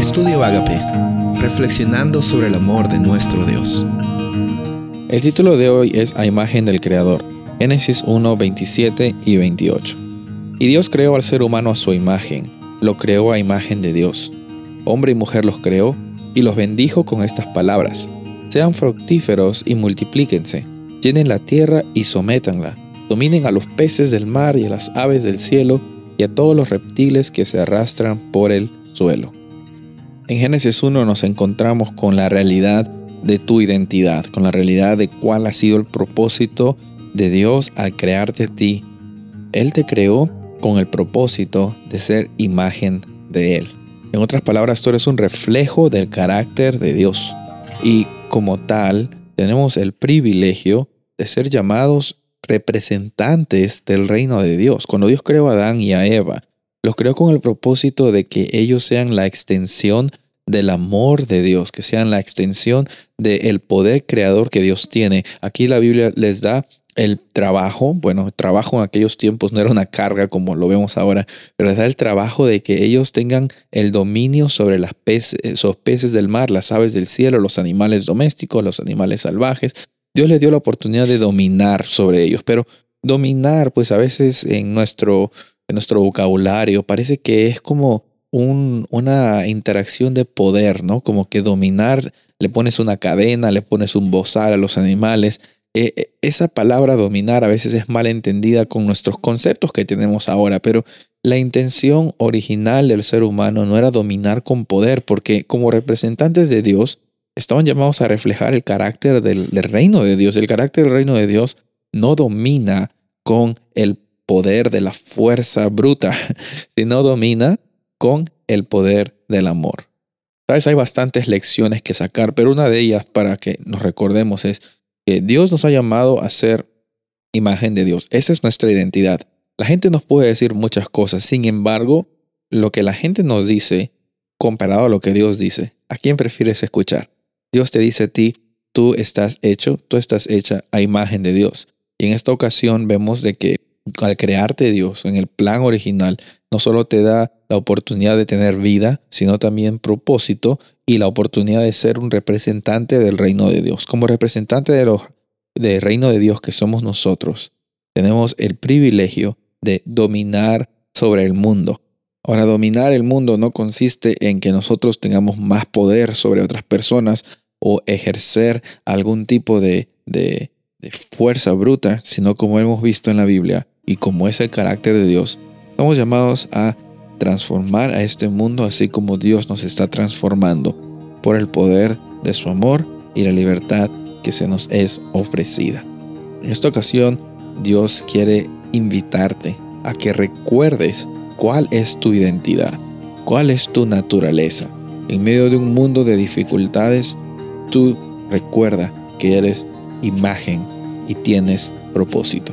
Estudio Agape, reflexionando sobre el amor de nuestro Dios. El título de hoy es A imagen del Creador, Génesis 1, 27 y 28. Y Dios creó al ser humano a su imagen, lo creó a imagen de Dios. Hombre y mujer los creó y los bendijo con estas palabras. Sean fructíferos y multiplíquense, llenen la tierra y sométanla, dominen a los peces del mar y a las aves del cielo y a todos los reptiles que se arrastran por el suelo. En Génesis 1 nos encontramos con la realidad de tu identidad, con la realidad de cuál ha sido el propósito de Dios al crearte a ti. Él te creó con el propósito de ser imagen de Él. En otras palabras, tú eres un reflejo del carácter de Dios. Y como tal, tenemos el privilegio de ser llamados representantes del reino de Dios. Cuando Dios creó a Adán y a Eva, los creó con el propósito de que ellos sean la extensión del amor de Dios, que sean la extensión del poder creador que Dios tiene. Aquí la Biblia les da el trabajo, bueno, trabajo en aquellos tiempos no era una carga como lo vemos ahora, pero les da el trabajo de que ellos tengan el dominio sobre las peces, esos peces del mar, las aves del cielo, los animales domésticos, los animales salvajes. Dios les dio la oportunidad de dominar sobre ellos, pero dominar, pues a veces en nuestro, nuestro vocabulario parece que es como una interacción de poder, ¿no? Como que dominar, le pones una cadena, le pones un bozal a los animales. Eh, eh, esa palabra dominar a veces es mal entendida con nuestros conceptos que tenemos ahora, pero la intención original del ser humano no era dominar con poder, porque como representantes de Dios, estaban llamados a reflejar el carácter del, del reino de Dios. El carácter del reino de Dios no domina con el poder de la fuerza bruta, sino domina con el poder del amor. Sabes, hay bastantes lecciones que sacar, pero una de ellas para que nos recordemos es que Dios nos ha llamado a ser imagen de Dios. Esa es nuestra identidad. La gente nos puede decir muchas cosas, sin embargo, lo que la gente nos dice comparado a lo que Dios dice, ¿a quién prefieres escuchar? Dios te dice a ti, tú estás hecho, tú estás hecha a imagen de Dios. Y en esta ocasión vemos de que al crearte Dios en el plan original, no solo te da la oportunidad de tener vida, sino también propósito y la oportunidad de ser un representante del reino de Dios. Como representante de del reino de Dios que somos nosotros, tenemos el privilegio de dominar sobre el mundo. Ahora, dominar el mundo no consiste en que nosotros tengamos más poder sobre otras personas o ejercer algún tipo de, de, de fuerza bruta, sino como hemos visto en la Biblia y como es el carácter de Dios, Estamos llamados a transformar a este mundo así como Dios nos está transformando por el poder de su amor y la libertad que se nos es ofrecida. En esta ocasión, Dios quiere invitarte a que recuerdes cuál es tu identidad, cuál es tu naturaleza. En medio de un mundo de dificultades, tú recuerda que eres imagen y tienes propósito.